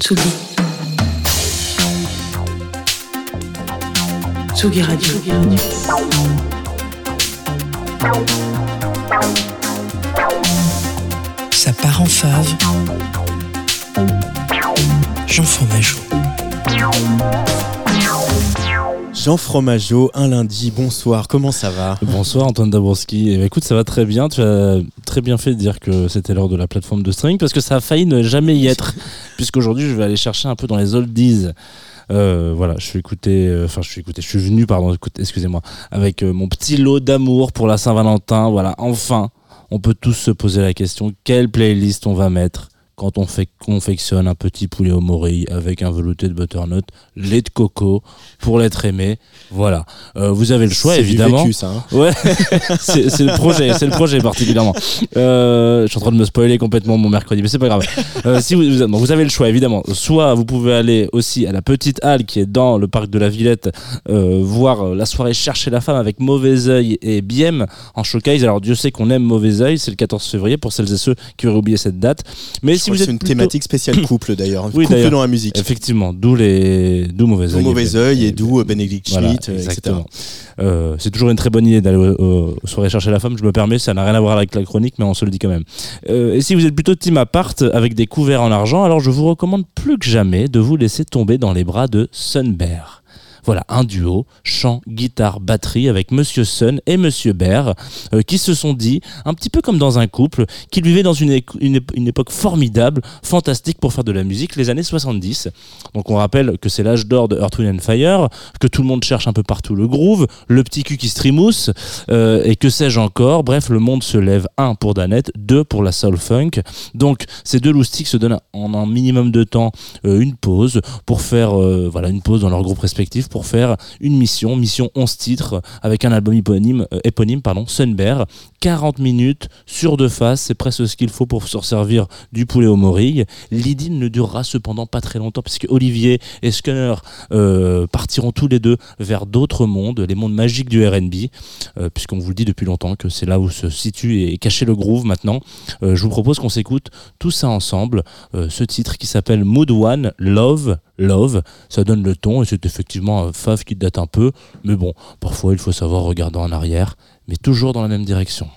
Tsugi. Tsugi Radio. Ça part en fave. Jean Fromageau. Jean Fromageau, un lundi, bonsoir, comment ça va? Bonsoir Antoine Dabrowski. Eh écoute, ça va très bien. Tu as très bien fait de dire que c'était l'heure de la plateforme de streaming parce que ça a failli ne jamais y être. Puisqu'aujourd'hui, je vais aller chercher un peu dans les oldies. Euh, voilà, je suis écouté, euh, enfin, je suis écouté, je suis venu, pardon, excusez-moi, avec euh, mon petit lot d'amour pour la Saint-Valentin. Voilà, enfin, on peut tous se poser la question quelle playlist on va mettre? Quand on fait, confectionne un petit poulet au morille avec un velouté de butternut, lait de coco pour l'être aimé. Voilà. Euh, vous avez le choix, évidemment. Vécu, ça, hein. ouais, c'est le projet, c'est le projet particulièrement. Euh, je suis en train de me spoiler complètement mon mercredi, mais c'est pas grave. Euh, si vous, vous, avez le choix, évidemment. Soit vous pouvez aller aussi à la petite halle qui est dans le parc de la Villette, voir la soirée Chercher la femme avec Mauvais Oeil et Biem en showcase. Alors Dieu sait qu'on aime Mauvais Oeil, c'est le 14 février pour celles et ceux qui auraient oublié cette date. Mais si c'est une thématique spéciale couple d'ailleurs. Oui, couple dans la musique. Effectivement, d'où les d'où mauvais œil. mauvais œil et d'où Benedict Schmidt, etc. Euh, c'est toujours une très bonne idée d'aller aux, soirées chercher la femme. Je me permets, ça n'a rien à voir avec la chronique, mais on se le dit quand même. Euh, et si vous êtes plutôt team apart avec des couverts en argent, alors je vous recommande plus que jamais de vous laisser tomber dans les bras de Sunbear. Voilà, un duo, chant, guitare, batterie avec Monsieur Sun et Monsieur Bear, euh, qui se sont dit, un petit peu comme dans un couple, qu'ils vivaient dans une, époque formidable, fantastique pour faire de la musique, les années 70. Donc on rappelle que c'est l'âge d'or de Earth, Wind and Fire, que tout le monde cherche un peu partout le groove, le petit cul qui streamousse, euh, et que sais-je encore. Bref, le monde se lève, un pour Danette, deux pour la soul funk. Donc ces deux loustiques se donnent en un minimum de temps euh, une pause pour faire voilà une pause dans leur groupe respectif pour faire une mission, mission 11 titres, avec un album éponyme, euh, pardon, Sunbear. 40 minutes sur deux faces, c'est presque ce qu'il faut pour se servir du poulet au morille. L'idylle ne durera cependant pas très longtemps, puisque Olivier et Scunner euh, partiront tous les deux vers d'autres mondes, les mondes magiques du RB, euh, puisqu'on vous le dit depuis longtemps que c'est là où se situe et caché le groove maintenant. je vous propose qu'on s'écoute tout ça ensemble, ce titre qui s'appelle Mood One, Love, Love, ça donne le ton et c'est effectivement un fave qui date un peu, mais bon, parfois il faut savoir regarder en arrière, mais toujours dans la même direction.